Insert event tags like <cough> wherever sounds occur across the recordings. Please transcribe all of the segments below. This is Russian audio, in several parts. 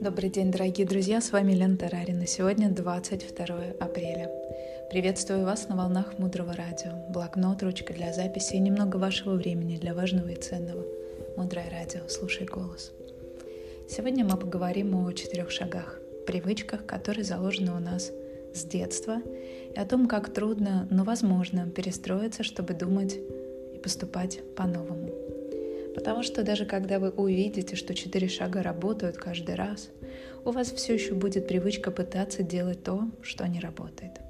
Добрый день, дорогие друзья, с вами Лена Тарарина. Сегодня 22 апреля. Приветствую вас на волнах Мудрого Радио. Блокнот, ручка для записи и немного вашего времени для важного и ценного. Мудрое Радио, слушай голос. Сегодня мы поговорим о четырех шагах, привычках, которые заложены у нас с детства, и о том, как трудно, но возможно перестроиться, чтобы думать и поступать по-новому. Потому что даже когда вы увидите, что четыре шага работают каждый раз, у вас все еще будет привычка пытаться делать то, что не работает.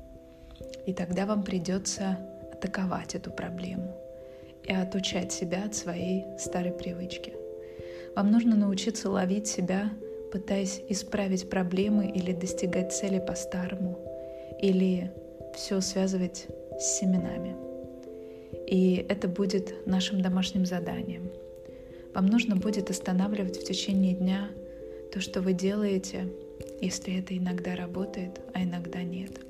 И тогда вам придется атаковать эту проблему и отучать себя от своей старой привычки. Вам нужно научиться ловить себя, пытаясь исправить проблемы или достигать цели по-старому, или все связывать с семенами. И это будет нашим домашним заданием – вам нужно будет останавливать в течение дня то, что вы делаете, если это иногда работает, а иногда нет.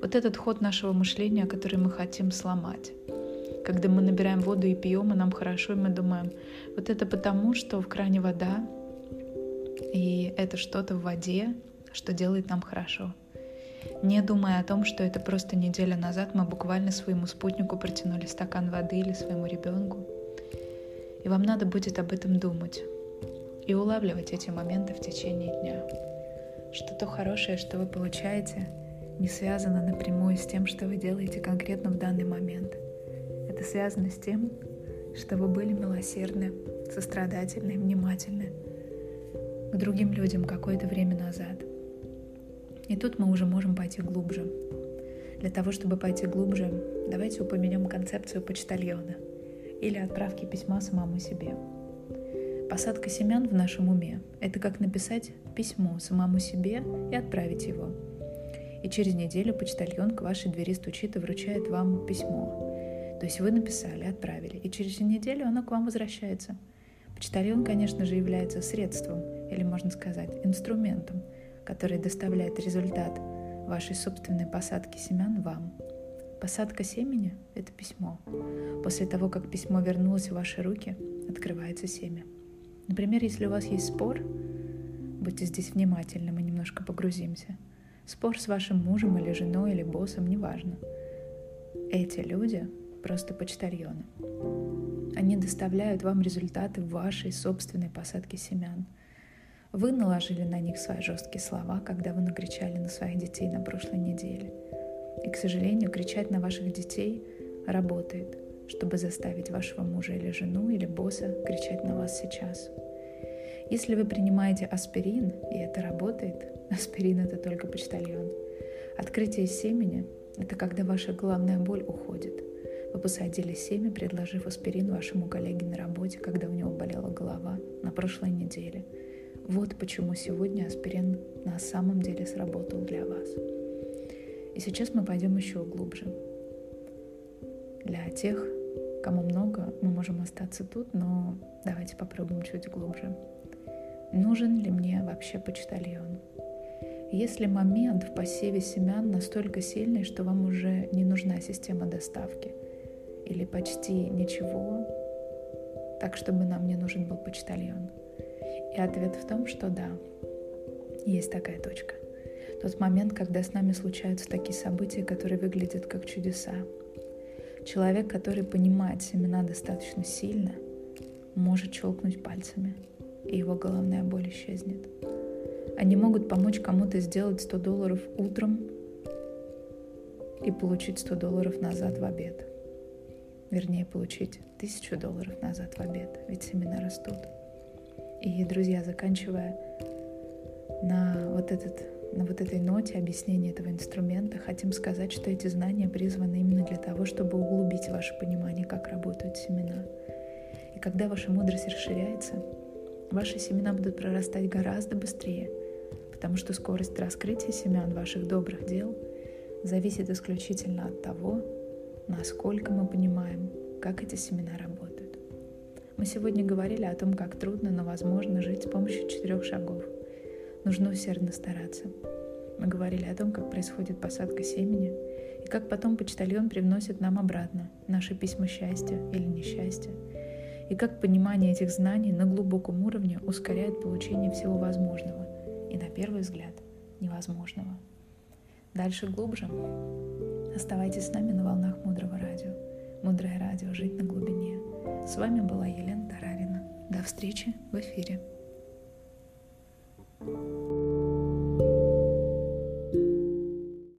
Вот этот ход нашего мышления, который мы хотим сломать. Когда мы набираем воду и пьем, и нам хорошо, и мы думаем, вот это потому, что в кране вода, и это что-то в воде, что делает нам хорошо. Не думая о том, что это просто неделя назад мы буквально своему спутнику протянули стакан воды или своему ребенку, и вам надо будет об этом думать и улавливать эти моменты в течение дня. Что то хорошее, что вы получаете, не связано напрямую с тем, что вы делаете конкретно в данный момент. Это связано с тем, что вы были милосердны, сострадательны, внимательны к другим людям какое-то время назад. И тут мы уже можем пойти глубже. Для того, чтобы пойти глубже, давайте упомянем концепцию почтальона – или отправки письма самому себе. Посадка семян в нашем уме – это как написать письмо самому себе и отправить его. И через неделю почтальон к вашей двери стучит и вручает вам письмо. То есть вы написали, отправили, и через неделю оно к вам возвращается. Почтальон, конечно же, является средством, или можно сказать, инструментом, который доставляет результат вашей собственной посадки семян вам – Посадка семени – это письмо. После того, как письмо вернулось в ваши руки, открывается семя. Например, если у вас есть спор, будьте здесь внимательны, мы немножко погрузимся. Спор с вашим мужем или женой или боссом, неважно. Эти люди просто почтальоны. Они доставляют вам результаты вашей собственной посадки семян. Вы наложили на них свои жесткие слова, когда вы накричали на своих детей на прошлой неделе – и, к сожалению, кричать на ваших детей работает, чтобы заставить вашего мужа или жену или босса кричать на вас сейчас. Если вы принимаете аспирин, и это работает, <laughs> аспирин это только почтальон. Открытие семени – это когда ваша главная боль уходит. Вы посадили семя, предложив аспирин вашему коллеге на работе, когда у него болела голова на прошлой неделе. Вот почему сегодня аспирин на самом деле сработал для вас. И сейчас мы пойдем еще глубже. Для тех, кому много, мы можем остаться тут, но давайте попробуем чуть глубже. Нужен ли мне вообще почтальон? Если момент в посеве семян настолько сильный, что вам уже не нужна система доставки, или почти ничего, так чтобы нам не нужен был почтальон? И ответ в том, что да, есть такая точка тот момент, когда с нами случаются такие события, которые выглядят как чудеса. Человек, который понимает семена достаточно сильно, может щелкнуть пальцами, и его головная боль исчезнет. Они могут помочь кому-то сделать 100 долларов утром и получить 100 долларов назад в обед. Вернее, получить 1000 долларов назад в обед, ведь семена растут. И, друзья, заканчивая на вот этот на вот этой ноте объяснения этого инструмента хотим сказать, что эти знания призваны именно для того, чтобы углубить ваше понимание, как работают семена. И когда ваша мудрость расширяется, ваши семена будут прорастать гораздо быстрее, потому что скорость раскрытия семян ваших добрых дел зависит исключительно от того, насколько мы понимаем, как эти семена работают. Мы сегодня говорили о том, как трудно, но возможно жить с помощью четырех шагов – нужно усердно стараться. Мы говорили о том, как происходит посадка семени, и как потом почтальон привносит нам обратно наши письма счастья или несчастья, и как понимание этих знаний на глубоком уровне ускоряет получение всего возможного, и, на первый взгляд, невозможного. Дальше глубже. Оставайтесь с нами на волнах Мудрого Радио. Мудрое Радио. Жить на глубине. С вами была Елена Тарарина. До встречи в эфире.